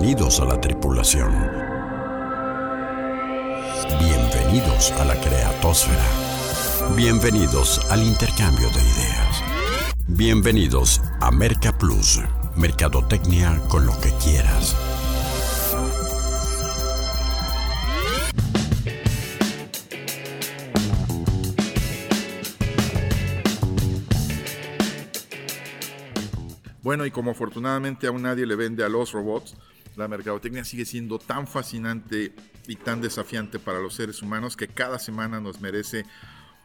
Bienvenidos a la tripulación. Bienvenidos a la creatosfera. Bienvenidos al intercambio de ideas. Bienvenidos a Merca Plus, Mercadotecnia con lo que quieras. Bueno, y como afortunadamente aún nadie le vende a los robots, la mercadotecnia sigue siendo tan fascinante y tan desafiante para los seres humanos que cada semana nos merece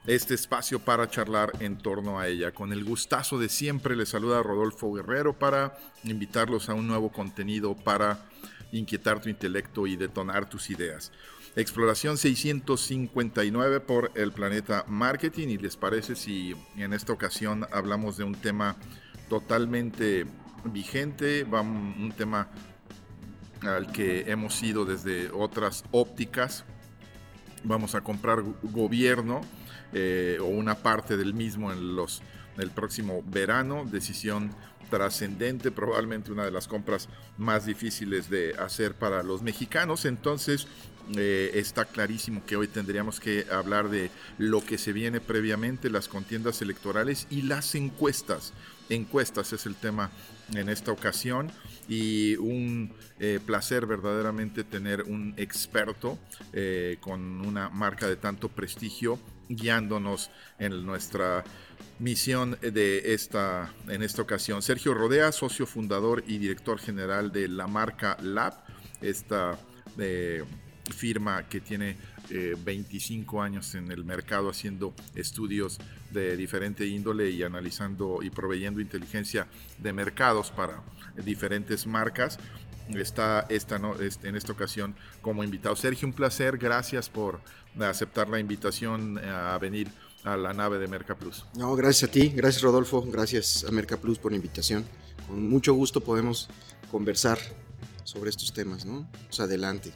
este espacio para charlar en torno a ella. Con el gustazo de siempre les saluda Rodolfo Guerrero para invitarlos a un nuevo contenido para inquietar tu intelecto y detonar tus ideas. Exploración 659 por el planeta Marketing y les parece si en esta ocasión hablamos de un tema totalmente vigente, un tema al que hemos ido desde otras ópticas. Vamos a comprar gobierno eh, o una parte del mismo en los el próximo verano, decisión trascendente, probablemente una de las compras más difíciles de hacer para los mexicanos. Entonces, eh, está clarísimo que hoy tendríamos que hablar de lo que se viene previamente, las contiendas electorales y las encuestas. Encuestas es el tema en esta ocasión y un eh, placer verdaderamente tener un experto eh, con una marca de tanto prestigio guiándonos en nuestra misión de esta, en esta ocasión. Sergio Rodea, socio fundador y director general de la marca Lab, esta eh, firma que tiene 25 años en el mercado haciendo estudios de diferente índole y analizando y proveyendo inteligencia de mercados para diferentes marcas. Está esta, ¿no? Este, en esta ocasión como invitado. Sergio, un placer. Gracias por aceptar la invitación eh, a venir a la nave de Merca Plus. No, gracias a ti, gracias Rodolfo, gracias a Merca Plus por la invitación. Con mucho gusto podemos conversar sobre estos temas, ¿no? Pues adelante.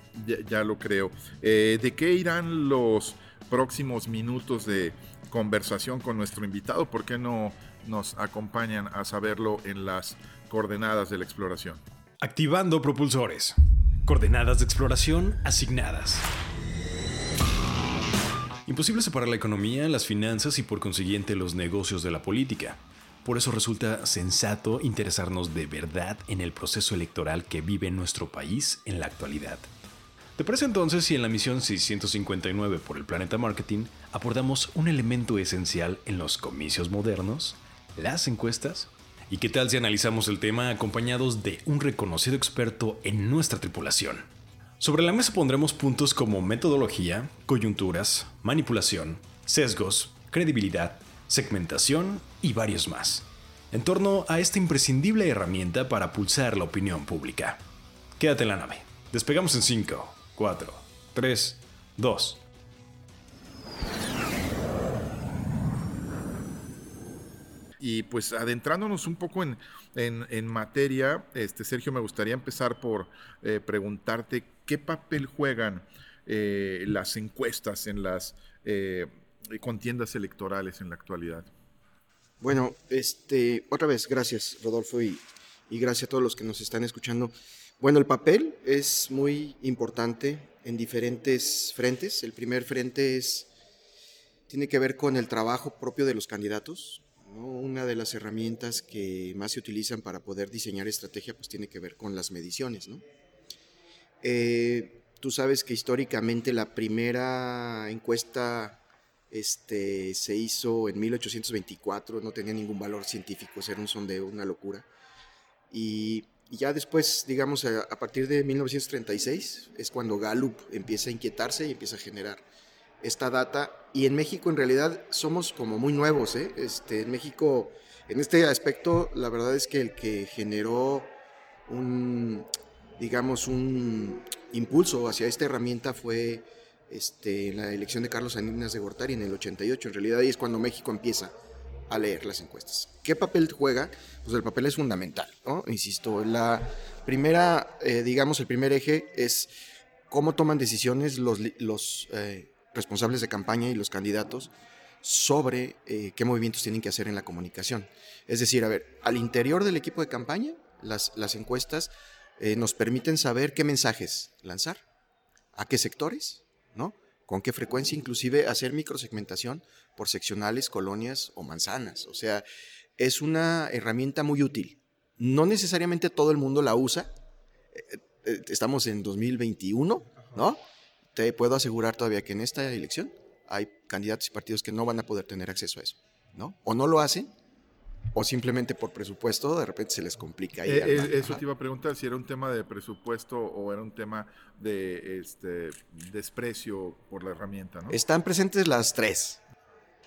Ya, lo creo. Eh, ¿De qué irán los próximos minutos de conversación con nuestro invitado? ¿Por qué no nos acompañan a saberlo en las coordenadas de la exploración? Activando propulsores. Coordenadas de exploración asignadas. Imposible separar la economía, las finanzas y por consiguiente los negocios de la política. Por eso resulta sensato interesarnos de verdad en el proceso electoral que vive nuestro país en la actualidad. ¿Te parece entonces si en la misión 659 por el Planeta Marketing aportamos un elemento esencial en los comicios modernos? Las encuestas ¿Y qué tal si analizamos el tema acompañados de un reconocido experto en nuestra tripulación? Sobre la mesa pondremos puntos como metodología, coyunturas, manipulación, sesgos, credibilidad, segmentación y varios más, en torno a esta imprescindible herramienta para pulsar la opinión pública. Quédate en la nave. Despegamos en 5, 4, 3, 2. Y pues adentrándonos un poco en, en, materia, este, Sergio, me gustaría empezar por eh, preguntarte qué papel juegan eh, las encuestas en las eh, contiendas electorales en la actualidad. Bueno, este, otra vez, gracias Rodolfo y, y gracias a todos los que nos están escuchando. Bueno, el papel es muy importante en diferentes frentes. El primer frente es, tiene que ver con el trabajo propio de los candidatos, una de las herramientas que más se utilizan para poder diseñar estrategia pues tiene que ver con las mediciones. Eh, tú sabes que históricamente la primera encuesta este, se hizo en 1824, no tenía ningún valor científico, era un sondeo, una locura. Y, ya después, digamos, a, partir de 1936 es cuando Gallup empieza a inquietarse y empieza a generar esta data. Y en México en realidad somos como muy nuevos. ¿eh? Este, en México, en este aspecto, la verdad es que el que generó un, digamos, un impulso hacia esta herramienta fue este, la elección de Carlos Salinas de Gortari en el 88. En realidad ahí es cuando México empieza a leer las encuestas. ¿Qué papel juega? Pues el papel es fundamental. Insisto, la primera, eh, digamos, el primer eje es cómo toman decisiones los, los eh, responsables de campaña y los candidatos sobre eh, qué movimientos tienen que hacer en la comunicación. Es decir, a ver, al interior del equipo de campaña, las, las encuestas eh, nos permiten saber qué mensajes lanzar, a qué sectores, ¿no? Con qué frecuencia, inclusive hacer microsegmentación por seccionales, colonias o manzanas. O sea, es una herramienta muy útil. No necesariamente todo el mundo la usa. Eh, eh, estamos en 2021, ¿no? Te puedo asegurar todavía que en esta elección hay candidatos y partidos que no van a poder tener acceso a eso, ¿no? O no lo hacen o simplemente por presupuesto de repente se les complica. Eh, eh, eso te iba a preguntar si era un tema de presupuesto o era un tema de este desprecio por la herramienta, ¿no? Están presentes las tres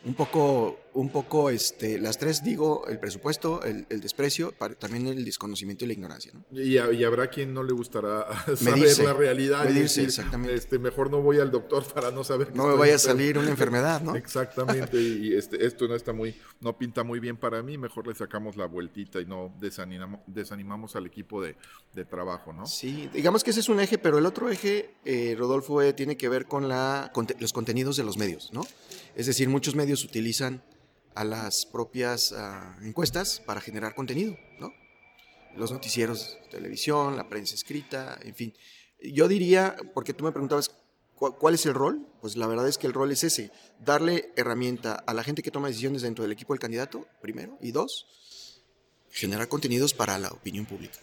un poco, un poco, este, las tres digo, el presupuesto, el, desprecio, también el desconocimiento y la ignorancia. ¿no? Y, habrá quien no le gustará saber la realidad. Medirse, exactamente. Este, mejor no voy al doctor para no saber. No me vaya a salir una enfermedad, ¿no? Exactamente, y este, esto no está muy, no pinta muy bien para mí, mejor le sacamos la vueltita y no desanimamos, desanimamos al equipo de, de trabajo, ¿no? Sí, digamos que ese es un eje, pero el otro eje, eh, Rodolfo, eh, tiene que ver con la, los contenidos de los medios, ¿no? Es decir, muchos medios utilizan a las propias ah, encuestas para generar contenido, ¿no? Los noticieros televisión, la prensa escrita, en fin. Yo diría, porque tú me preguntabas cuál es el rol, pues la verdad es que el rol es ese, darle herramienta a la gente que toma decisiones dentro del equipo del candidato, primero, y dos, generar contenidos para la opinión pública.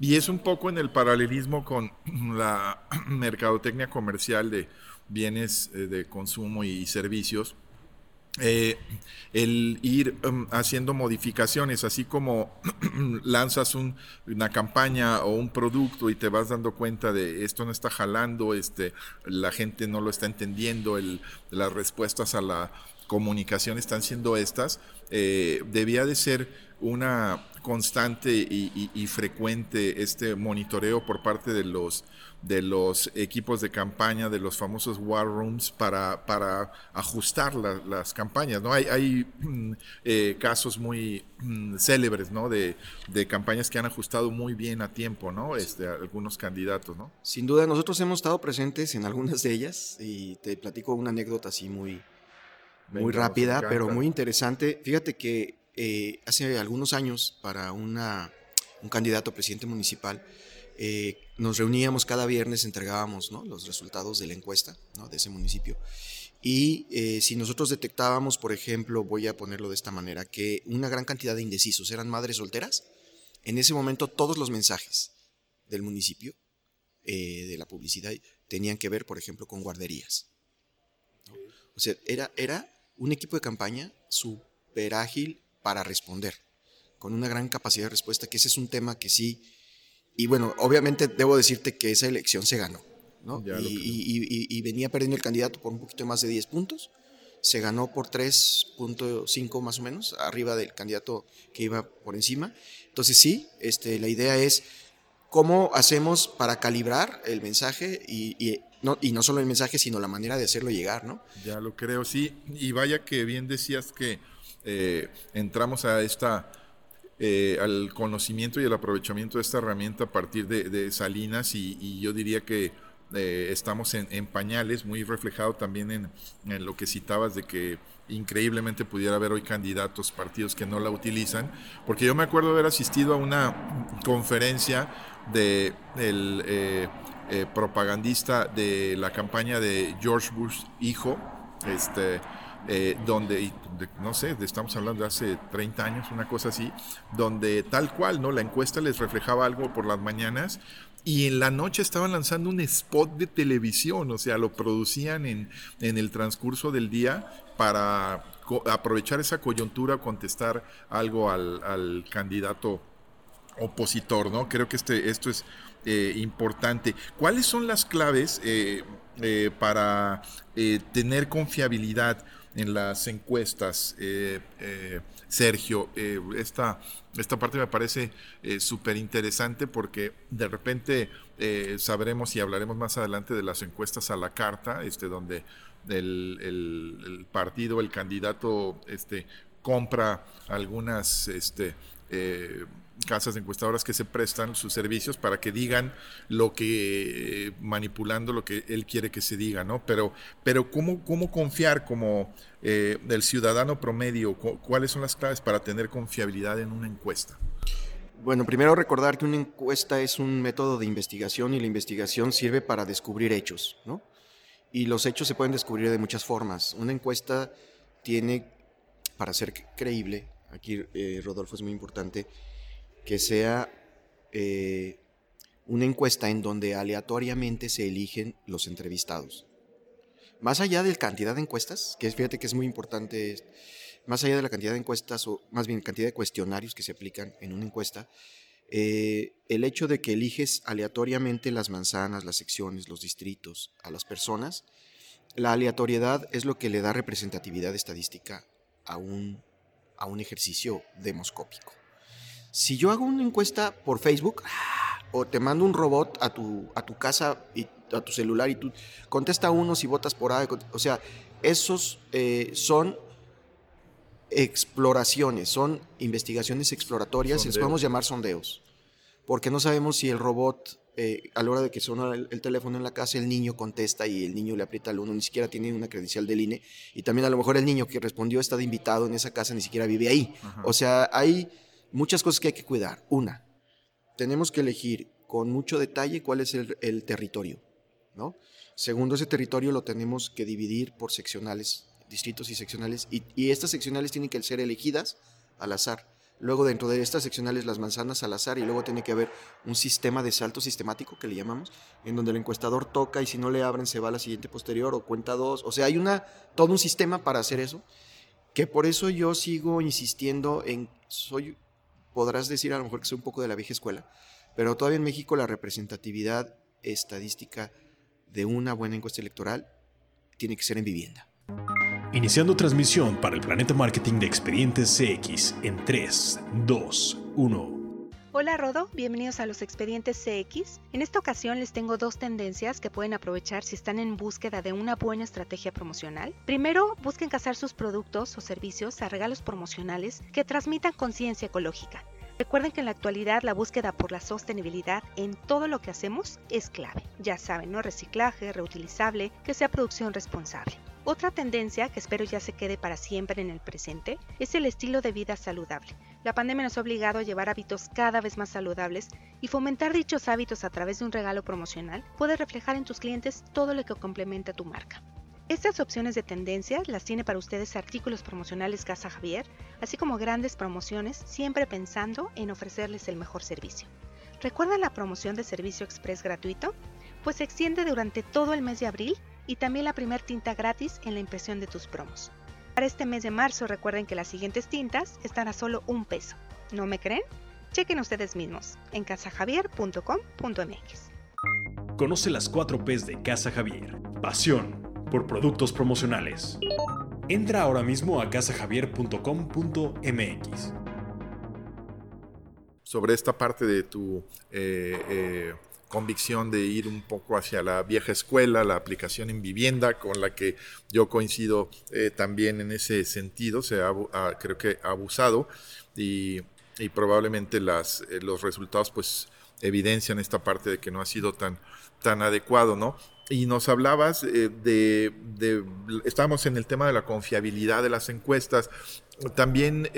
Y es un poco en el paralelismo con la mercadotecnia comercial de bienes eh, de consumo y servicios, eh, el ir um, haciendo modificaciones, así como lanzas una campaña o un producto y te vas dando cuenta de esto no está jalando, este, la gente no lo está entendiendo, el, las respuestas a la comunicación están siendo estas, eh, debía de ser una constante y, frecuente este monitoreo por parte de los de los equipos de campaña, de los famosos war rooms, para, para ajustar las campañas. ¿no? Hay, hay mm, eh, casos muy mm, célebres ¿no? De, de, campañas que han ajustado muy bien a tiempo, ¿no? Este, algunos candidatos. ¿no? Sin duda, nosotros hemos estado presentes en algunas de ellas y te platico una anécdota así muy, muy rápida, pero muy interesante. Fíjate que eh, hace algunos años para una, un candidato a presidente municipal, eh, nos reuníamos cada viernes, entregábamos los resultados de la encuesta de ese municipio. Y eh, si nosotros detectábamos, por ejemplo, voy a ponerlo de esta manera, que una gran cantidad de indecisos eran madres solteras, en ese momento todos los mensajes del municipio, de la publicidad, tenían que ver, por ejemplo, con guarderías. O sea, era, era un equipo de campaña súper ágil para responder, con una gran capacidad de respuesta, que ese es un tema que sí, y bueno, obviamente debo decirte que esa elección se ganó, ¿no? Y, venía perdiendo el candidato por un poquito más de 10 puntos, se ganó por 3.5 más o menos, arriba del candidato que iba por encima. Entonces sí, este, la idea es cómo hacemos para calibrar el mensaje y, y no solo el mensaje, sino la manera de hacerlo llegar, ¿no? Ya lo creo, sí. Y vaya que bien decías que eh, entramos a esta, eh, al conocimiento y el aprovechamiento de esta herramienta a partir de, Salinas y, yo diría que eh, estamos en, pañales, muy reflejado también en, lo que citabas de que increíblemente pudiera haber hoy candidatos, partidos que no la utilizan, porque yo me acuerdo haber asistido a una conferencia de el propagandista de la campaña de George Bush hijo, este eh, donde, no sé, estamos hablando de hace 30 años, una cosa así, donde tal cual, ¿no? La encuesta les reflejaba algo por las mañanas y en la noche estaban lanzando un spot de televisión, o sea, lo producían en, en el transcurso del día para aprovechar esa coyuntura, contestar algo al, candidato opositor, ¿no? Creo que este, esto es eh, importante. ¿Cuáles son las claves eh, para tener confiabilidad? en las encuestas, eh, eh, Sergio. Eh, esta, esta parte me parece súper interesante porque de repente sabremos y hablaremos más adelante de las encuestas a la carta, este, donde el, el partido, el candidato, este, compra algunas este, casas encuestadoras que se prestan sus servicios para que digan lo que, manipulando lo que él quiere que se diga, ¿no? Pero, pero ¿cómo, cómo confiar como eh, el ciudadano promedio? ¿Cuáles son las claves para tener confiabilidad en una encuesta? Bueno, primero recordar que una encuesta es un método de investigación y la investigación sirve para descubrir hechos, ¿no? Y los hechos se pueden descubrir de muchas formas. Una encuesta tiene, para ser creíble, aquí eh, Rodolfo es muy importante, que sea eh, una encuesta en donde aleatoriamente se eligen los entrevistados. Más allá de la cantidad de encuestas, que fíjate que es muy importante, más allá de la cantidad de encuestas o más bien cantidad de cuestionarios que se aplican en una encuesta, eh, el hecho de que eliges aleatoriamente las manzanas, las secciones, los distritos a las personas, la aleatoriedad es lo que le da representatividad estadística a un, a un ejercicio demoscópico. Si yo hago una encuesta por Facebook o te mando un robot a tu, a tu casa y a tu celular y tú contesta uno si votas por A, o sea, esos eh, son exploraciones, son investigaciones exploratorias y les podemos llamar sondeos, porque no sabemos si el robot eh, a la hora de que suena el, teléfono en la casa, el niño contesta y el niño le aprieta al uno, ni siquiera tiene una credencial del INE, y también a lo mejor el niño que respondió está de invitado en esa casa, ni siquiera vive ahí. O sea, hay muchas cosas que hay que cuidar. Una, tenemos que elegir con mucho detalle cuál es el, territorio, ¿no? Segundo, ese territorio lo tenemos que dividir por seccionales, distritos y seccionales, y, y estas seccionales tienen que ser elegidas al azar. Luego dentro de estas seccionales las manzanas al azar y luego tiene que haber un sistema de salto sistemático que le llamamos, en donde el encuestador toca y si no le abren se va a la siguiente posterior o cuenta dos. O sea, hay una, todo un sistema para hacer eso, que por eso yo sigo insistiendo en, soy, podrás decir a lo mejor que soy un poco de la vieja escuela, pero todavía en México la representatividad estadística de una buena encuesta electoral tiene que ser en vivienda. Iniciando transmisión para el Planeta Marketing de Expedientes CX en 3, 2, 1. Hola Rodo, bienvenidos a los Expedientes CX. En esta ocasión les tengo dos tendencias que pueden aprovechar si están en búsqueda de una buena estrategia promocional. Primero, busquen casar sus productos o servicios a regalos promocionales que transmitan conciencia ecológica. Recuerden que en la actualidad la búsqueda por la sostenibilidad en todo lo que hacemos es clave. Ya saben, ¿no? Reciclaje, reutilizable, que sea producción responsable. Otra tendencia que espero ya se quede para siempre en el presente es el estilo de vida saludable. La pandemia nos ha obligado a llevar hábitos cada vez más saludables y fomentar dichos hábitos a través de un regalo promocional puede reflejar en tus clientes todo lo que complementa tu marca. Estas opciones de tendencia las tiene para ustedes artículos promocionales Casa Javier, así como grandes promociones, siempre pensando en ofrecerles el mejor servicio. ¿Recuerdan la promoción de servicio express gratuito? Pues se extiende durante todo el mes de abril y también la primer tinta gratis en la impresión de tus promos. Para este mes de marzo recuerden que las siguientes tintas están a solo un peso. ¿No me creen? Chequen ustedes mismos en casajavier.com.mx. Conoce las 4 P's de Casa Javier. Pasión por productos promocionales. Entra ahora mismo a casajavier.com.mx. Sobre esta parte de tu eh, eh, convicción de ir un poco hacia la vieja escuela, la aplicación en vivienda, con la que yo coincido eh, también en ese sentido, se ha, creo que ha abusado y, probablemente eh, los resultados pues evidencian esta parte de que no ha sido tan, tan adecuado, ¿no? Y nos hablabas eh, de, de, estábamos en el tema de la confiabilidad de las encuestas, también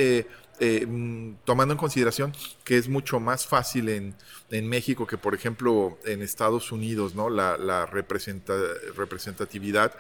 eh, mm, tomando en consideración que es mucho más fácil en, en México que, por ejemplo, en Estados Unidos, ¿no? La, la representatividad,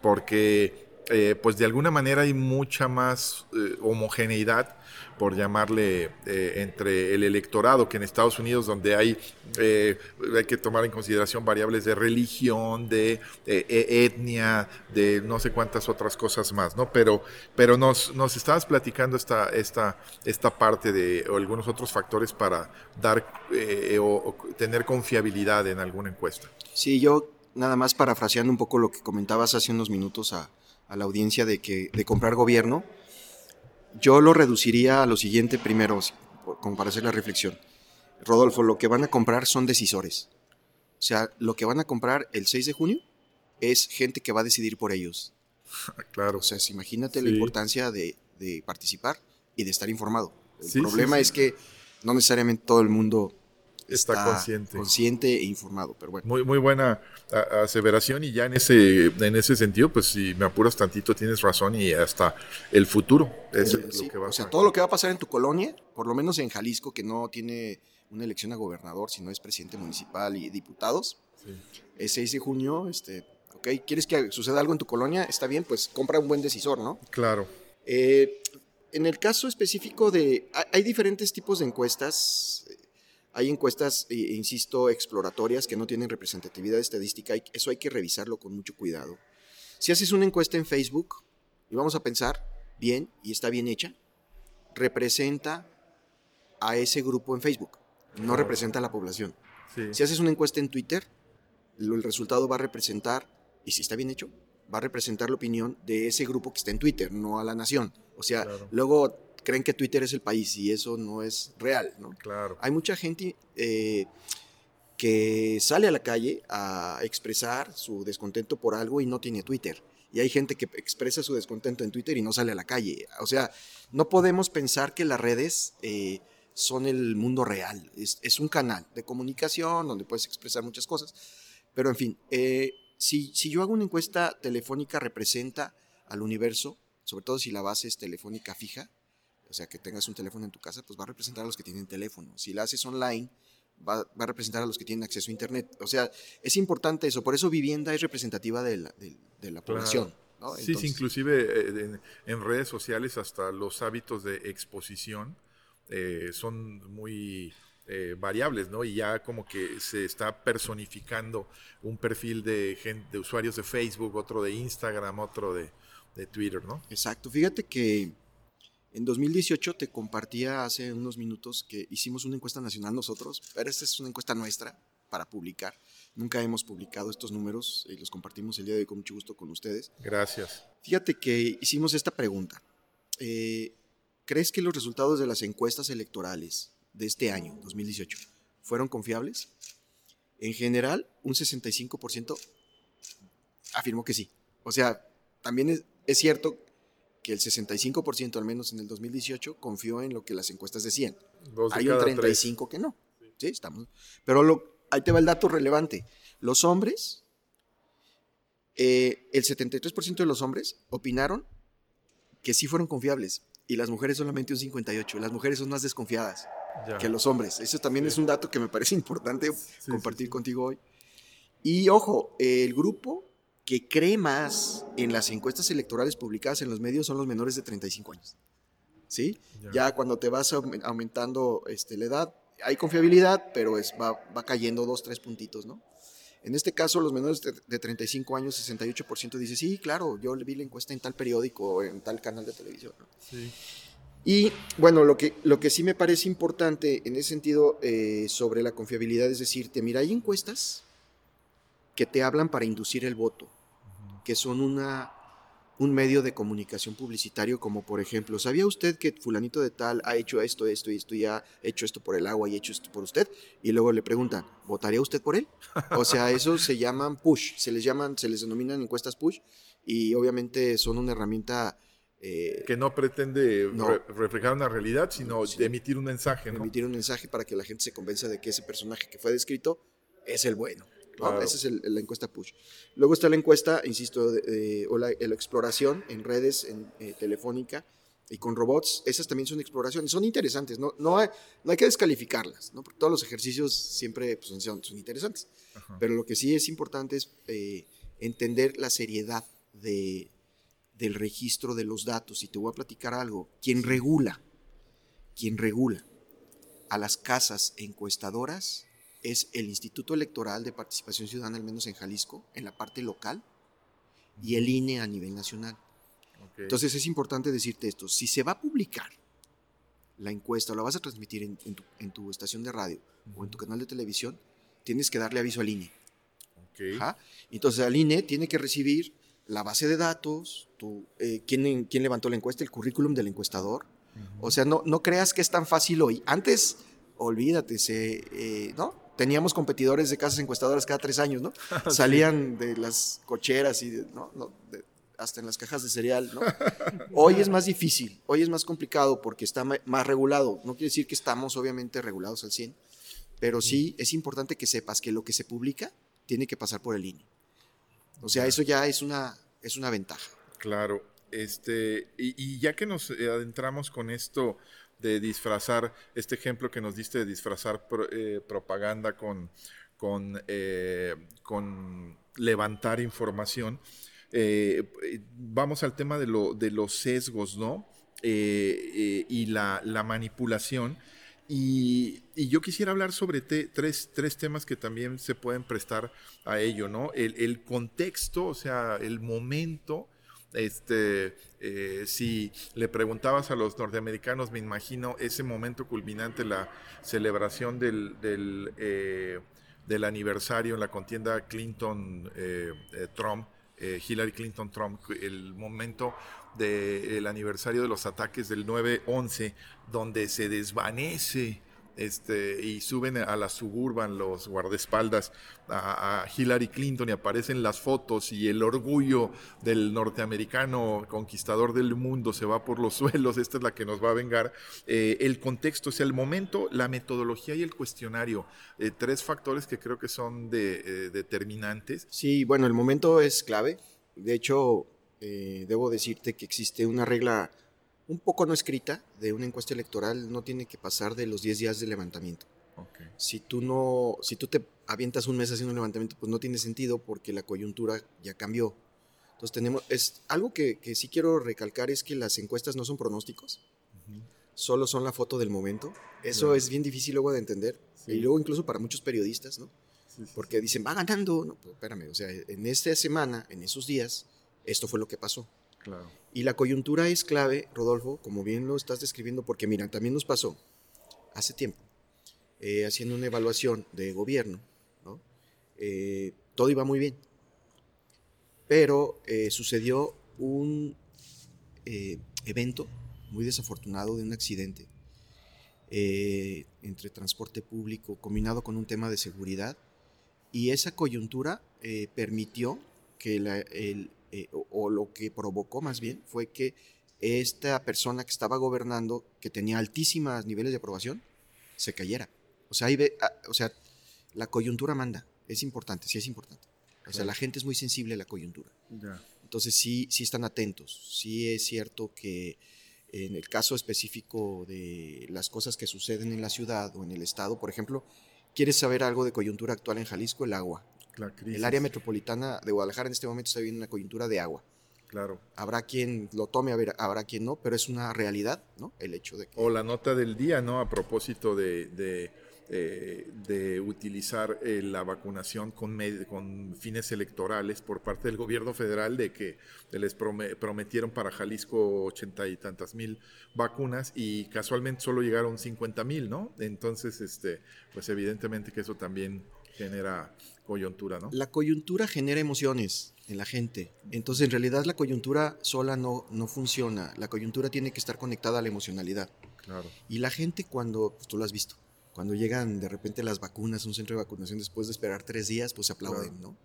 porque eh, pues de alguna manera hay mucha más eh, homogeneidad, por llamarle, eh, entre el electorado, que en Estados Unidos, donde hay, hay que tomar en consideración variables de religión, de e, etnia, de no sé cuántas otras cosas más, ¿no? Pero, pero nos, nos estabas platicando esta, esta, esta parte de algunos otros factores para dar o, tener confiabilidad en alguna encuesta. Sí, yo nada más parafraseando un poco lo que comentabas hace unos minutos a a la audiencia de, que, de comprar gobierno, yo lo reduciría a lo siguiente primero, como para hacer la reflexión. Rodolfo, lo que van a comprar son decisores. O sea, lo que van a comprar el 6 de junio es gente que va a decidir por ellos. Claro. O sea, imagínate la importancia de, participar y de estar informado. El problema es que no necesariamente todo el mundo está, consciente. consciente e informado. Pero bueno. Muy, muy buena aseveración y ya en ese, en ese sentido, pues si me apuras tantito, tienes razón y hasta el futuro es lo que va O sea, todo lo que va a pasar en tu colonia, por lo menos en Jalisco, que no tiene una elección a gobernador, sino es presidente municipal y diputados. El 6 de junio, este, ok, ¿quieres que suceda algo en tu colonia? Está bien, pues compra un buen decisor, ¿no? Claro. Eh, en el caso específico de, hay diferentes tipos de encuestas. Hay encuestas, insisto, exploratorias que no tienen representatividad estadística. Eso hay que revisarlo con mucho cuidado. Si haces una encuesta en Facebook, y vamos a pensar bien, y está bien hecha, representa a ese grupo en Facebook no representa a la población. Si haces una encuesta en Twitter, el resultado va a representar, y si está bien hecho, va a representar la opinión de ese grupo que está en Twitter, no a la nación. O sea, luego creen que Twitter es el país y eso no es real, ¿no? Claro. Hay mucha gente eh, que sale a la calle a expresar su descontento por algo y no tiene Twitter. Y hay gente que expresa su descontento en Twitter y no sale a la calle. O sea, no podemos pensar que las redes... Eh, son el mundo real. Es, un canal de comunicación donde puedes expresar muchas cosas. Pero en fin, eh, si, si yo hago una encuesta telefónica, representa al universo, sobre todo si la base es telefónica fija, o sea, que tengas un teléfono en tu casa, pues va a representar a los que tienen teléfono. Si la haces online, va, a representar a los que tienen acceso a Internet. O sea, es importante eso. Por eso vivienda es representativa de la, de, la población. Sí, sí, inclusive eh, en, redes sociales hasta los hábitos de exposición eh, son muy eh, variables, ¿no? Y ya como que se está personificando un perfil de, gente, de usuarios de Facebook, otro de Instagram, otro de, Twitter, ¿no? Exacto. Fíjate que en 2018 te compartía hace unos minutos que hicimos una encuesta nacional nosotros, pero esta es una encuesta nuestra para publicar. Nunca hemos publicado estos números y los compartimos el día de hoy con mucho gusto con ustedes. Gracias. Fíjate que hicimos esta pregunta. Eh, ¿Crees que los resultados de las encuestas electorales de este año, 2018, fueron confiables? En general, un 65% afirmó que sí. O sea, también es, cierto que el 65%, al menos en el 2018, confió en lo que las encuestas decían. Hay un 35% que no. Sí, estamos. Pero lo, ahí te va el dato relevante. Los hombres, eh, el 73% de los hombres opinaron que sí fueron confiables y las mujeres solamente un 58. Las mujeres son más desconfiadas que los hombres. Eso también es un dato que me parece importante compartir contigo hoy. Y ojo, el grupo que cree más en las encuestas electorales publicadas en los medios son los menores de 35 años. ¿Sí? Ya, cuando te vas aumentando este, la edad, hay confiabilidad, pero es, va, va cayendo dos, tres puntitos, ¿no? En este caso, los menores de 35 años, 68% dice, sí, claro, yo vi la encuesta en tal periódico o en tal canal de televisión. Y bueno, lo que, lo que sí me parece importante en ese sentido eh, sobre la confiabilidad es decirte, mira, hay encuestas que te hablan para inducir el voto, que son una un medio de comunicación publicitario como por ejemplo, ¿sabía usted que fulanito de tal ha hecho esto, esto y esto y ha hecho esto por el agua y ha hecho esto por usted? Y luego le preguntan, ¿votaría usted por él? O sea, eso se llaman push, se les llaman, se les denominan encuestas push y obviamente son una herramienta... Eh, que no pretende reflejar una realidad, sino emitir un mensaje. Emitir un mensaje para que la gente se convenza de que ese personaje que fue descrito es el bueno. Esa es la encuesta push. Luego está la encuesta, insisto, o la, exploración en redes, en eh, telefónica y con robots. Esas también son exploraciones, son interesantes, no, no, hay, no hay que descalificarlas, ¿no? porque todos los ejercicios siempre pues, son, son, interesantes. Pero lo que sí es importante es eh, entender la seriedad de, del registro de los datos. Y te voy a platicar algo. ¿Quién regula? ¿Quién regula? A las casas encuestadoras es el Instituto Electoral de Participación Ciudadana, al menos en Jalisco, en la parte local, y el INE a nivel nacional. Entonces es importante decirte esto, si se va a publicar la encuesta o la vas a transmitir en, tu, estación de radio o en tu canal de televisión, tienes que darle aviso al INE. Entonces al INE tiene que recibir la base de datos, eh, ¿quién, quién, levantó la encuesta, el currículum del encuestador. O sea, no, no creas que es tan fácil hoy. Antes, olvídate, se, eh, ¿no? Teníamos competidores de casas encuestadoras cada tres años, ¿no? Salían de las cocheras y ¿no? hasta en las cajas de cereal, ¿no? Hoy es más difícil, hoy es más complicado porque está más regulado. No quiere decir que estamos obviamente regulados al 100, Pero sí es importante que sepas que lo que se publica tiene que pasar por el INE. O sea, eso ya es una, es una ventaja. Claro. Este, y, ya que nos adentramos con esto de disfrazar, este ejemplo que nos diste de disfrazar eh, propaganda con, con, eh, con levantar información, eh, vamos al tema de, lo, de los sesgos, ¿no? y la, la manipulación. Y, yo quisiera hablar sobre tres, tres, temas que también se pueden prestar a ello, ¿no? El, el contexto, o sea, el momento este, eh, si le preguntabas a los norteamericanos, me imagino ese momento culminante, la celebración del, del, eh, aniversario en la contienda Clinton-Trump, eh, Hillary Clinton-Trump, el momento del aniversario de los ataques del 9-11, donde se desvanece este, y suben a la suburban los guardaespaldas a, Hillary Clinton y aparecen las fotos y el orgullo del norteamericano conquistador del mundo se va por los suelos, esta es la que nos va a vengar. Eh, el contexto, es el momento, la metodología y el cuestionario, eh, tres factores que creo que son de, eh, determinantes. Sí, bueno, el momento es clave. De hecho, debo decirte que existe una regla un poco no escrita de una encuesta electoral no tiene que pasar de los 10 días de levantamiento. Si tú no, si tú te avientas un mes haciendo un levantamiento, pues no tiene sentido porque la coyuntura ya cambió. Entonces tenemos, es algo que, que sí quiero recalcar es que las encuestas no son pronósticos, solo son la foto del momento. Eso es bien difícil luego de entender y luego incluso para muchos periodistas, ¿no? porque dicen va ganando, no, pues espérame, o sea, en esta semana, en esos días, esto fue lo que pasó. Y la coyuntura es clave, Rodolfo, como bien lo estás describiendo, porque mira, también nos pasó hace tiempo, eh, haciendo una evaluación de gobierno, ¿no? Eh, todo iba muy bien, pero eh, sucedió un evento muy desafortunado de un accidente entre transporte público combinado con un tema de seguridad y esa coyuntura permitió que la, el, eh, o, lo que provocó más bien fue que esta persona que estaba gobernando, que tenía altísimos niveles de aprobación, se cayera. O sea, ah, o sea, la coyuntura manda, es importante, sí es importante. O sea, la gente es muy sensible a la coyuntura. Entonces sí, sí están atentos. Sí es cierto que en el caso específico de las cosas que suceden en la ciudad o en el estado, por ejemplo, ¿quieres saber algo de coyuntura actual en Jalisco? El agua. El área metropolitana de Guadalajara en este momento está viviendo una coyuntura de agua. Claro. Habrá quien lo tome, habrá quien no, pero es una realidad, ¿no? El hecho de que... O la nota del día, ¿no? A propósito de, de, eh, utilizar eh, la vacunación con, con fines electorales por parte del gobierno federal, de que les prometieron para Jalisco ochenta y tantas mil vacunas y casualmente solo llegaron 50 mil, ¿no? Entonces, este, pues evidentemente que eso también genera coyuntura, ¿no? La coyuntura genera emociones en la gente. Entonces, en realidad, la coyuntura sola no, no funciona. La coyuntura tiene que estar conectada a la emocionalidad. Claro. Y la gente, cuando, pues tú lo has visto, cuando llegan de repente las vacunas, un centro de vacunación, después de esperar tres días, pues se aplauden, ¿no?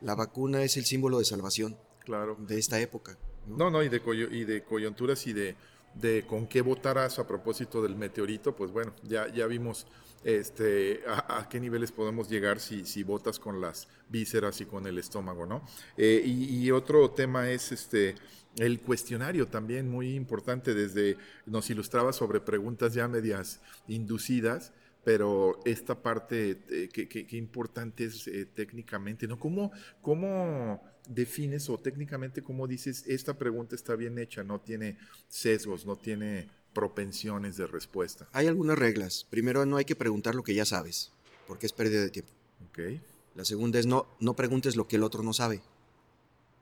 La vacuna es el símbolo de salvación claro. de esta época. No, no, y, de y de coyunturas y de, de con qué votarás a propósito del meteorito, pues bueno, ya, ya vimos este, a, qué niveles podemos llegar si, si con las vísceras y con el estómago, ¿no? Eh, y, otro tema es este, el cuestionario también muy importante, desde nos ilustraba sobre preguntas ya medias inducidas, pero esta parte, eh, ¿qué, importante es eh, técnicamente, ¿no? ¿Cómo, ¿Cómo defines o técnicamente cómo dices, esta pregunta está bien hecha, no tiene sesgos, no tiene propensiones de respuesta? Hay algunas reglas. Primero, no hay que preguntar lo que ya sabes, porque es pérdida de tiempo. Okay. La segunda es no, no preguntes lo que el otro no sabe.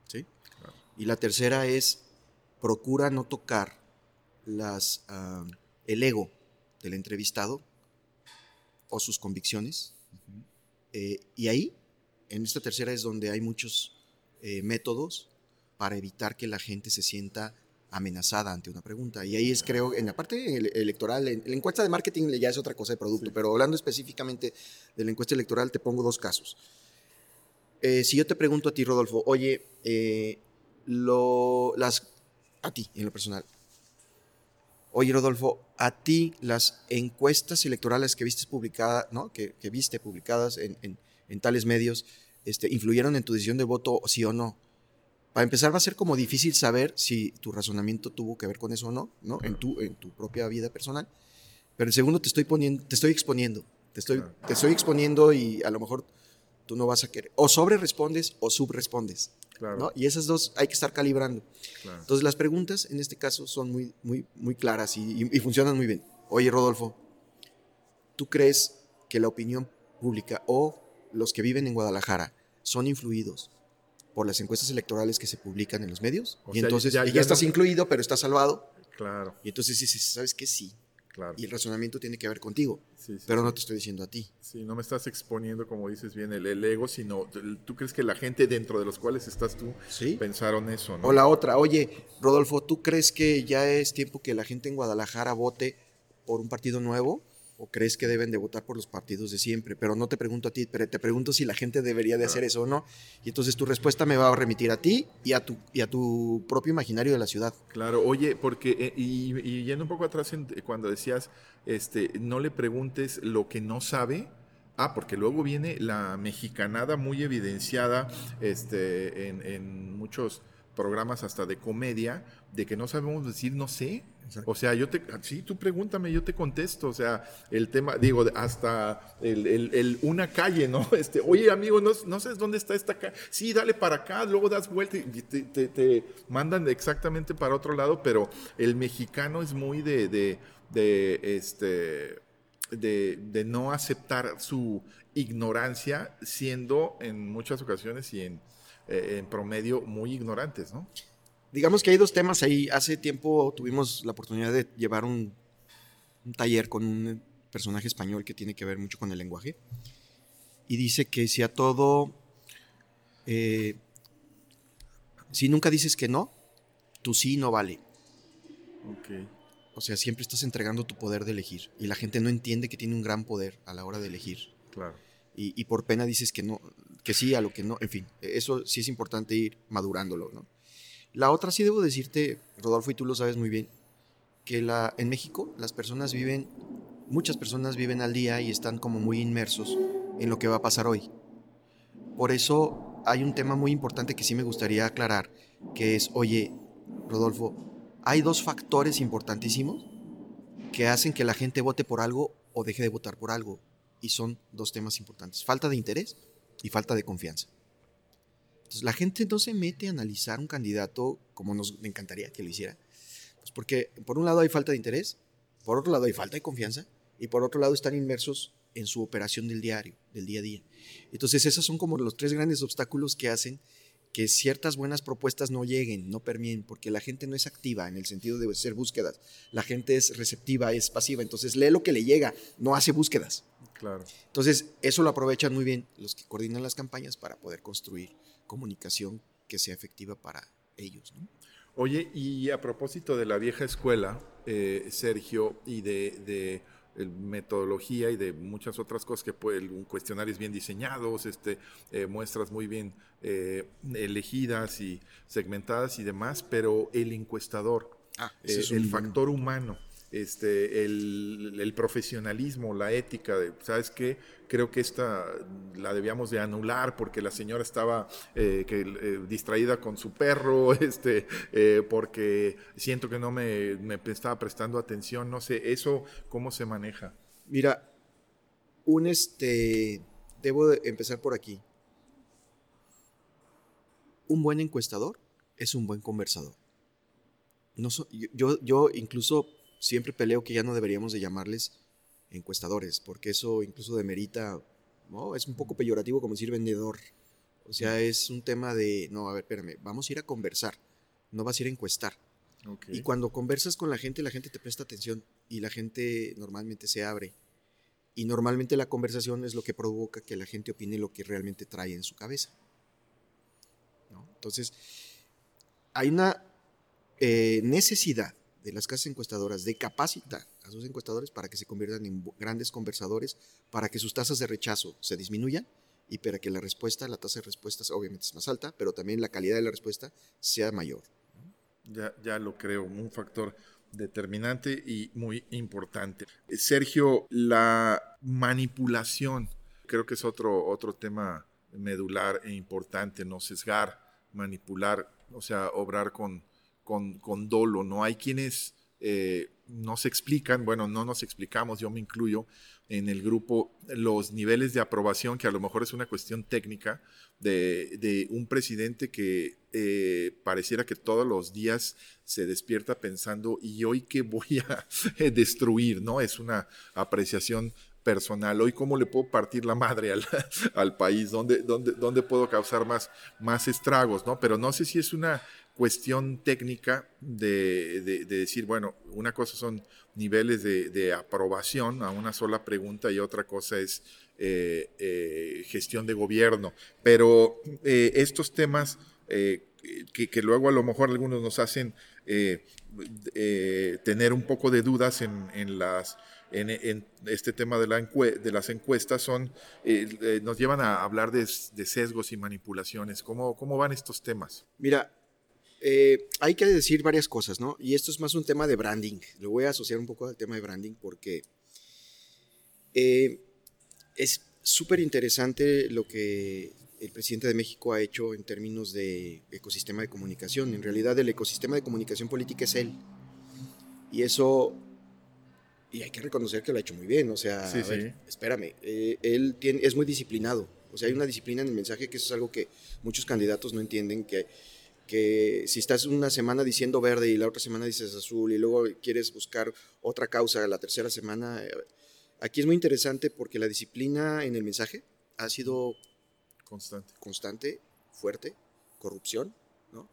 ¿Sí? Y la tercera es procura no tocar las, ah, el ego del entrevistado o sus convicciones. Eh, y ahí, en esta tercera es donde hay muchos eh, métodos para evitar que la gente se sienta amenazada ante una pregunta. Y ahí es, creo, en la parte electoral, en la encuesta de marketing ya es otra cosa de producto, pero hablando específicamente de la encuesta electoral, te pongo dos casos. Eh, si yo te pregunto a ti, Rodolfo, oye, eh, lo, las, a ti, en lo personal, Oye, Rodolfo, a ti las encuestas electorales que viste publicadas, ¿no? Que, que viste publicadas en, en- en tales medios, este, influyeron en tu decisión de voto, sí o no. Para empezar, va a ser como difícil saber si tu razonamiento tuvo que ver con eso o no, ¿no? En tu, en tu propia vida personal. Pero en segundo, te estoy poniendo, te estoy exponiendo. Te estoy, Claro. te estoy exponiendo y a lo mejor tú no vas a querer. O sobre respondes o subrespondes. Claro, ¿no? Y esas dos hay que estar calibrando. claro. Entonces las preguntas en este caso son muy, muy, muy claras y, y- y funcionan muy bien. Oye, Rodolfo, ¿tú crees que la opinión pública o los que viven en Guadalajara son influidos por las encuestas electorales que se publican en los medios? O y sea, entonces ya- y ya, ya estás incluido, pero estás salvado. Claro, Y entonces dices, ¿sabes qué? Sí. claro. Y el razonamiento tiene que ver contigo, Sí, sí, pero no te estoy diciendo a ti. Sí, no me estás exponiendo, como dices bien, el, el ego, sino el- tú crees que la gente dentro de los cuales estás tú Sí. pensaron eso, ¿no? O la otra, oye, Rodolfo, ¿tú crees que ya es tiempo que la gente en Guadalajara vote por un partido nuevo? ¿O crees que deben de votar por los partidos de siempre? Pero no te pregunto a ti, pero te pregunto si la gente debería de hacer eso o no. Y entonces tu respuesta me va a remitir a ti y a tu, y a tu propio imaginario de la ciudad. Claro, oye, porque, eh, y, y yendo un poco atrás en- cuando decías, este, no le preguntes lo que no sabe. Ah, porque luego viene la mexicanada muy evidenciada este, en, en muchos programas hasta de comedia, de que no sabemos decir no sé. O sea, yo te, sí, tú pregúntame, yo te contesto. O sea, el tema, digo, hasta el, el- el- una calle, ¿no? Este, oye, amigo, no, no sabes dónde está esta calle. Sí, dale para acá, luego das vuelta y te, te- te mandan exactamente para otro lado, pero el mexicano es muy de, de, de, este, de, de no aceptar su ignorancia, siendo en muchas ocasiones y en, eh, en promedio muy ignorantes, ¿no? Digamos que hay dos temas ahí. Hace tiempo tuvimos la oportunidad de llevar un, un taller con un personaje español que tiene que ver mucho con el lenguaje. Y dice que si a todo, eh, si nunca dices que no, tu sí no vale. Ok. O sea, siempre estás entregando tu poder de elegir. Y la gente no entiende que tiene un gran poder a la hora de elegir. Claro. Y, y por pena dices que no, que sí a lo que no. En fin, eso sí es importante ir madurándolo, ¿no? La otra sí debo decirte, Rodolfo, y tú lo sabes muy bien, que en México las personas viven, muchas personas viven al día y están como muy inmersos en lo que va a pasar hoy. Por eso hay un tema muy importante que sí me gustaría aclarar, que es, oye, Rodolfo, hay dos factores importantísimos que hacen que la gente vote por algo o deje de votar por algo. Y son dos temas importantes, falta de interés y falta de confianza. Entonces la gente no se mete a analizar un candidato como nos encantaría que lo hiciera. Pues porque por un lado hay falta de interés, por otro lado hay falta de confianza y por otro lado están inmersos en su operación del diario, del día a día. Entonces esos son como los tres grandes obstáculos que hacen que ciertas buenas propuestas no lleguen, no permeen, porque la gente no es activa en el sentido de hacer búsquedas. La gente es receptiva, es pasiva, entonces lee lo que le llega, no hace búsquedas. Claro. Entonces, eso lo aprovechan muy bien los que coordinan las campañas para poder construir comunicación que sea efectiva para ellos. ¿no? Oye, y a propósito de la vieja escuela, eh, Sergio, y de, de el metodología y de muchas otras cosas que puede, cuestionarios bien diseñados, este, eh, muestras muy bien eh, elegidas y segmentadas y demás, pero el encuestador, Ah, eh, el factor humano, este, el, profesionalismo, la ética, de, ¿sabes qué? Creo que esta la debíamos de anular porque la señora estaba eh, eh, distraída con su perro, este, eh, porque siento que no me, estaba prestando atención, no sé, eso, ¿cómo se maneja? Mira, un este, debo de empezar por aquí. Un buen encuestador es un buen conversador. No so- yo, yo incluso siempre peleo que ya no deberíamos de llamarles encuestadores, porque eso incluso demerita, ¿no? Es un poco peyorativo como decir vendedor. O sea, es un tema de, no, a ver, espérame, vamos a ir a conversar, no vas a ir a encuestar. Y cuando conversas con la gente, la gente te presta atención y la gente normalmente se abre. Y normalmente la conversación es lo que provoca que la gente opine lo que realmente trae en su cabeza. ¿no? Entonces, hay una eh, necesidad de las casas encuestadoras de capacitar a sus encuestadores para que se conviertan en grandes conversadores, para que sus tasas de rechazo se disminuyan y para que la respuesta, la tasa de respuestas obviamente es más alta, pero también la calidad de la respuesta sea mayor. Ya, ya lo creo, un factor determinante y muy importante. Sergio, la manipulación, creo que es otro, otro tema medular e importante, no sesgar, manipular, o sea, obrar con, con, con dolo. No hay quienes eh, no se explican, bueno, no nos explicamos, yo me incluyo en el grupo, los niveles de aprobación, que a lo mejor es una cuestión técnica, de, un presidente que eh, pareciera que todos los días se despierta pensando, ¿y hoy qué voy a destruir? ¿No? Es una apreciación personal. Hoy, ¿cómo le puedo partir la madre al, al país? ¿Dónde, dónde, ¿Dónde, puedo causar más, más estragos? ¿no? Pero no sé si es una cuestión técnica de, decir, bueno, una cosa son niveles de, aprobación a una sola pregunta y otra cosa es eh, eh, gestión de gobierno. Pero eh, estos temas que, luego a lo mejor algunos nos hacen tener un poco de dudas en, las... En, este tema de, la de las encuestas son, nos llevan a hablar de, sesgos y manipulaciones. ¿Cómo, ¿Cómo van estos temas? Mira, eh, hay que decir varias cosas, ¿no? Y esto es más un tema de branding. Lo voy a asociar un poco al tema de branding porque eh, es súper interesante lo que el presidente de México ha hecho en términos de ecosistema de comunicación. En realidad el ecosistema de comunicación política es él. Y eso, y hay que reconocer que lo ha hecho muy bien. O sea, espérame, eh, él tiene, es muy disciplinado. O sea, hay una disciplina en el mensaje que eso es algo que muchos candidatos no entienden, que que si estás una semana diciendo verde y la otra semana dices azul y luego quieres buscar otra causa la tercera semana, eh, aquí es muy interesante porque la disciplina en el mensaje ha sido constante, constante fuerte, corrupción, ¿no?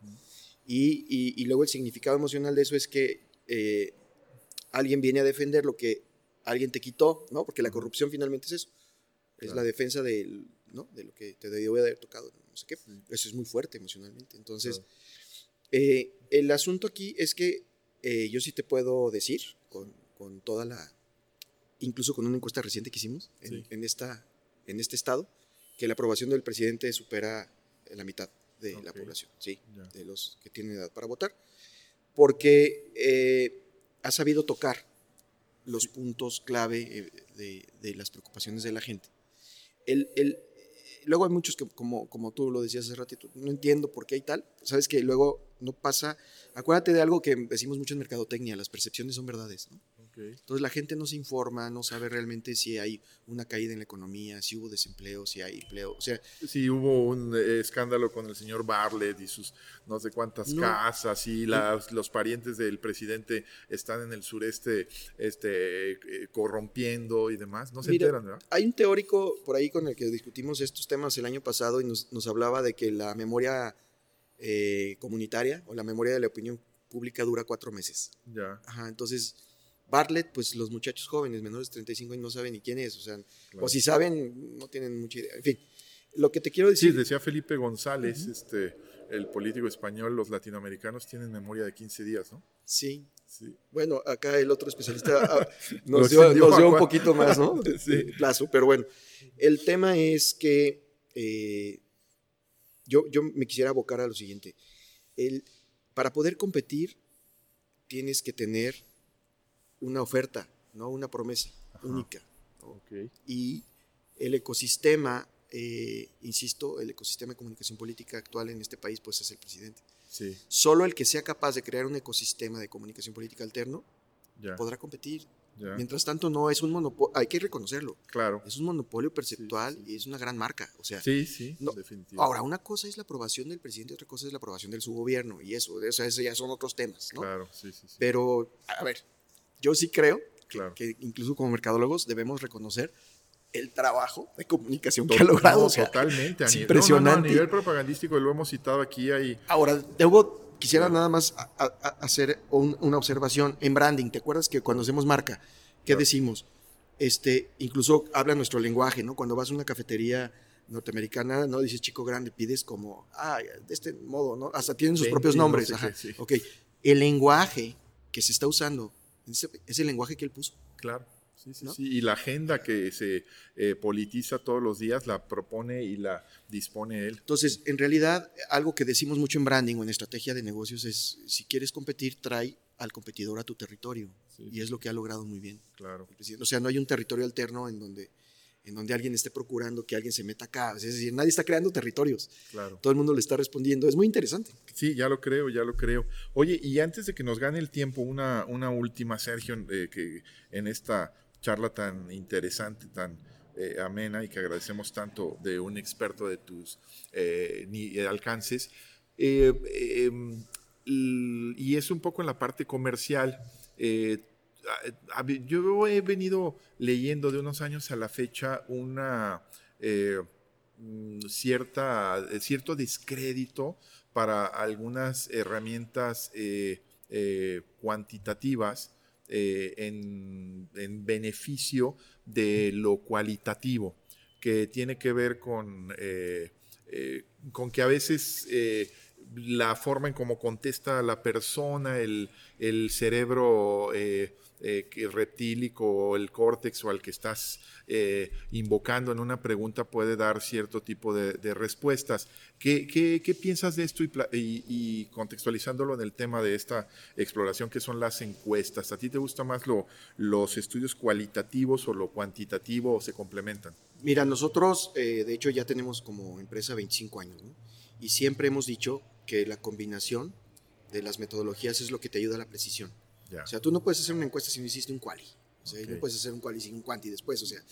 y, y, luego el significado emocional de eso es que eh, alguien viene a defender lo que alguien te quitó, ¿no? Porque la corrupción finalmente es eso, es la defensa del, ¿no? de lo que te debió haber tocado no sé qué. Eso es muy fuerte emocionalmente. Entonces, eh, el asunto aquí es que eh, yo sí te puedo decir, con, con, toda la, incluso con una encuesta reciente que hicimos en, esta, en este estado, que la aprobación del presidente supera la mitad de la población, sí, de los que tienen edad para votar, porque eh, ha sabido tocar los puntos clave de, de, las preocupaciones de la gente. El, el, luego hay muchos que, como, como tú lo decías hace ratito, no entiendo por qué hay tal. Sabes que luego no pasa. Acuérdate de algo que decimos mucho en mercadotecnia: las percepciones son verdades. ¿no? Entonces la gente no se informa, no sabe realmente si hay una caída en la economía, si hubo desempleo, si hay empleo. O sea, si hubo un eh, escándalo con el señor Bartlett y sus no sé cuántas casas y las, los parientes del presidente están en el sureste este, eh, corrompiendo y demás. No se enteran, ¿verdad? Hay un teórico por ahí con el que discutimos estos temas el año pasado y nos, nos hablaba de que la memoria eh, comunitaria o la memoria de la opinión pública dura cuatro meses. Ya. Ajá, entonces Bartlett, pues los muchachos jóvenes, menores de 35 años, no saben ni quién es, o sea, o si saben, no tienen mucha idea. En fin, lo que te quiero decir. Sí, decía Felipe González, este, el político español, los latinoamericanos tienen memoria de 15 días, ¿no? Sí. sí. Bueno, acá el otro especialista ah, nos, dio, un poquito más, ¿no? sí. plazo, pero bueno, el tema es que eh, yo, yo me quisiera abocar a lo siguiente. El, para poder competir, tienes que tener una oferta, no una promesa única. Y el ecosistema, eh, insisto, el ecosistema de comunicación política actual en este país, pues es el presidente. Sí. Solo el que sea capaz de crear un ecosistema de comunicación política alterno podrá competir. Mientras tanto, no es un monopolio, hay que reconocerlo. Claro. Es un monopolio perceptual y es una gran marca. O sea, sí, sí, Ahora, una cosa es la aprobación del presidente, otra cosa es la aprobación del su gobierno y eso, eso, eso ya son otros temas. ¿no? Claro, sí, sí, sí. Pero, a ver, yo sí creo que, incluso como mercadólogos debemos reconocer el trabajo de comunicación que ha logrado. totalmente. Es impresionante. a nivel propagandístico, lo hemos citado aquí. Ahí. Ahora, debo, quisiera nada más hacer una observación en branding. ¿Te acuerdas que cuando hacemos marca, qué decimos? Este, incluso habla nuestro lenguaje, ¿no? Cuando vas a una cafetería norteamericana, no dices chico grande, pides como, ah, de este modo, ¿no? Hasta tienen sus propios nombres. Ok. El lenguaje que se está usando es el lenguaje que él puso. Claro. Sí, sí, sí. Y la agenda que se eh, politiza todos los días la propone y la dispone él. Entonces, en realidad, algo que decimos mucho en branding o en estrategia de negocios es, si quieres competir, trae al competidor a tu territorio. Sí, y es lo que ha logrado muy bien. Claro. O sea, no hay un territorio alterno en donde, en donde alguien esté procurando que alguien se meta acá. Es decir, nadie está creando territorios. Claro. Todo el mundo le está respondiendo. Es muy interesante. Sí, ya lo creo, ya lo creo. Oye, y antes de que nos gane el tiempo, una, una última, Sergio, eh, que en esta charla tan interesante, tan eh, amena y que agradecemos tanto de un experto de tus eh, ni, alcances. Em, y es un poco en la parte comercial. Yo he venido leyendo de unos años a la fecha una mm, cierta, cierto descrédito para algunas herramientas cuantitativas en, en, beneficio de lo cualitativo, que tiene que ver con, eh, eh, con que a veces eh, la forma en cómo contesta la persona, el, el cerebro eh, reptílico o el córtex o al que estás eh, invocando en una pregunta puede dar cierto tipo de, respuestas. ¿Qué, ¿Qué, piensas de esto y, contextualizándolo en el tema de esta exploración que son las encuestas? ¿A ti te gusta más lo, los estudios cualitativos o lo cuantitativo o se complementan? Mira, nosotros eh, de hecho ya tenemos como empresa 25 años y siempre hemos dicho que la combinación de las metodologías es lo que te ayuda a la precisión. O sea, tú no puedes hacer una encuesta si no hiciste un quali. O sea, no puedes hacer un quali sin un quanti después. O sea,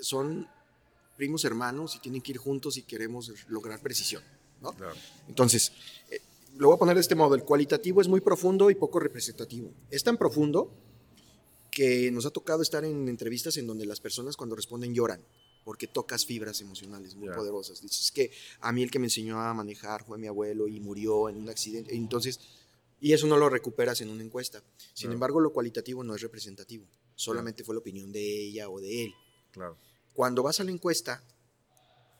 son primos hermanos y tienen que ir juntos si queremos lograr precisión. ¿no? Entonces, eh, lo voy a poner de este modo. El cualitativo es muy profundo y poco representativo. Es tan profundo que nos ha tocado estar en entrevistas en donde las personas cuando responden lloran porque tocas fibras emocionales muy poderosas. Dices que a mí el que me enseñó a manejar fue mi abuelo y murió en un accidente. Entonces, y eso no lo recuperas en una encuesta. Sin embargo, lo cualitativo no es representativo. Solamente fue la opinión de ella o de él. Claro. Cuando vas a la encuesta,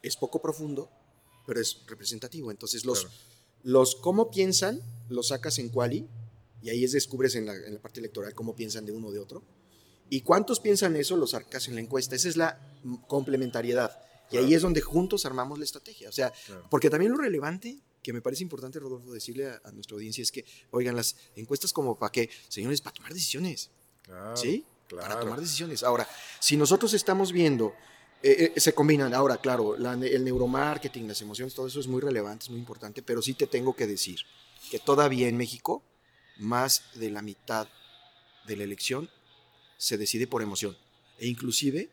es poco profundo, pero es representativo. Entonces, los, los cómo piensan, los sacas en quali, y ahí es descubres en la, en la parte electoral cómo piensan de uno o de otro. Y cuántos piensan eso, los sacas en la encuesta. Esa es la complementariedad. Y ahí es donde juntos armamos la estrategia. O sea, porque también lo relevante que me parece importante, Rodolfo, decirle a, nuestra audiencia es que, oigan, las encuestas como para qué, señores, para tomar decisiones. ¿Sí? Para tomar decisiones. Ahora, si nosotros estamos viendo, eh, eh, se combinan, ahora, claro, el neuromarketing, las emociones, todo eso es muy relevante, es muy importante, pero sí te tengo que decir que todavía en México, más de la mitad de la elección se decide por emoción. E inclusive,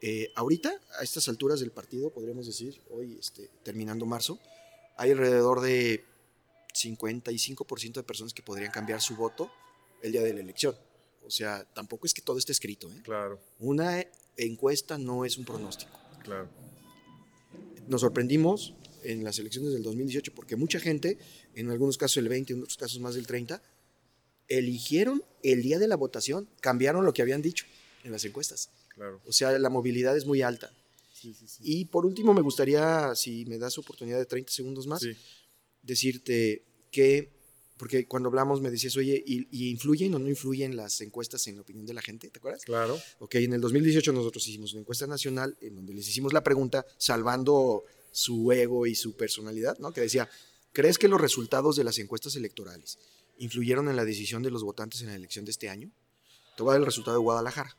eh, ahorita, a estas alturas del partido, podríamos decir, hoy este, terminando marzo, hay alrededor de 55% de personas que podrían cambiar su voto el día de la elección. O sea, tampoco es que todo esté escrito. ¿eh? Claro. Una encuesta no es un pronóstico. Claro. Nos sorprendimos en las elecciones del 2018 porque mucha gente, en algunos casos el 20, en otros casos más del 30, eligieron el día de la votación, cambiaron lo que habían dicho en las encuestas. Claro. O sea, la movilidad es muy alta. Y por último, me gustaría, si me das oportunidad de 30 segundos más, decirte que, porque cuando hablamos me decías, oye, ¿y, influyen o no influyen las encuestas en la opinión de la gente? ¿Te acuerdas? Claro. Ok, en el 2018 nosotros hicimos una encuesta nacional en donde les hicimos la pregunta, salvando su ego y su personalidad, ¿no? Que decía, ¿crees que los resultados de las encuestas electorales influyeron en la decisión de los votantes en la elección de este año? Te voy a dar el resultado de Guadalajara.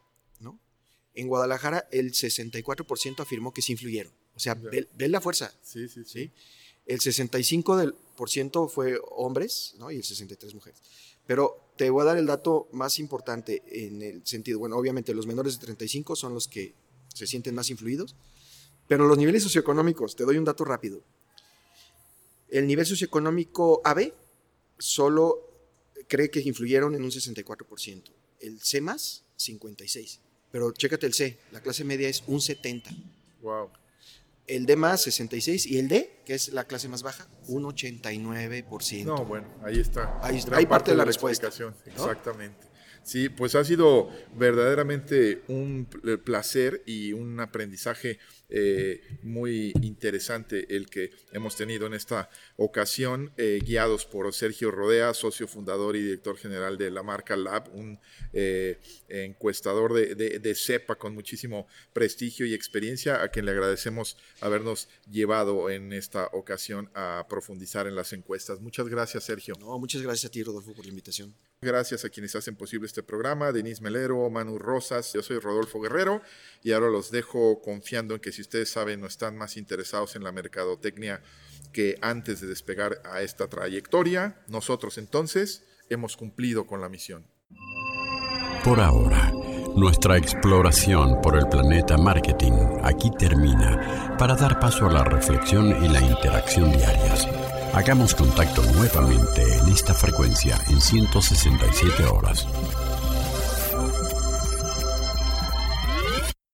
En Guadalajara el 64% afirmó que sí influyeron. O sea, ve, la fuerza. Sí, sí, sí. El 65% fue hombres ¿no? y el 63% mujeres. Pero te voy a dar el dato más importante en el sentido, bueno, obviamente los menores de 35 son los que se sienten más influidos, pero los niveles socioeconómicos, te doy un dato rápido. El nivel socioeconómico AB solo cree que influyeron en un 64%, el C más 56%. Pero chécate el C, la clase media es un 70. Wow. El D más 66 y el D, que es la clase más baja, un 89%. No, bueno, ahí está. Ahí, parte, de la, respuesta. Exactamente. Sí, pues ha sido verdaderamente un placer y un aprendizaje eh, muy interesante el que hemos tenido en esta ocasión, eh, guiados por Sergio Rodea, socio fundador y director general de la marca Lab, un eh, encuestador de, de, CEPA con muchísimo prestigio y experiencia, a quien le agradecemos habernos llevado en esta ocasión a profundizar en las encuestas. Muchas gracias, Sergio. No, muchas gracias a ti, Rodolfo, por la invitación. Gracias a quienes hacen posible este programa, Denise Melero, Manu Rosas, yo soy Rodolfo Guerrero y ahora los dejo confiando en que si ustedes saben o están más interesados en la mercadotecnia que antes de despegar a esta trayectoria, nosotros entonces hemos cumplido con la misión. Por ahora, nuestra exploración por el planeta marketing aquí termina para dar paso a la reflexión y la interacción diarias. Hagamos contacto nuevamente en esta frecuencia en 167 horas.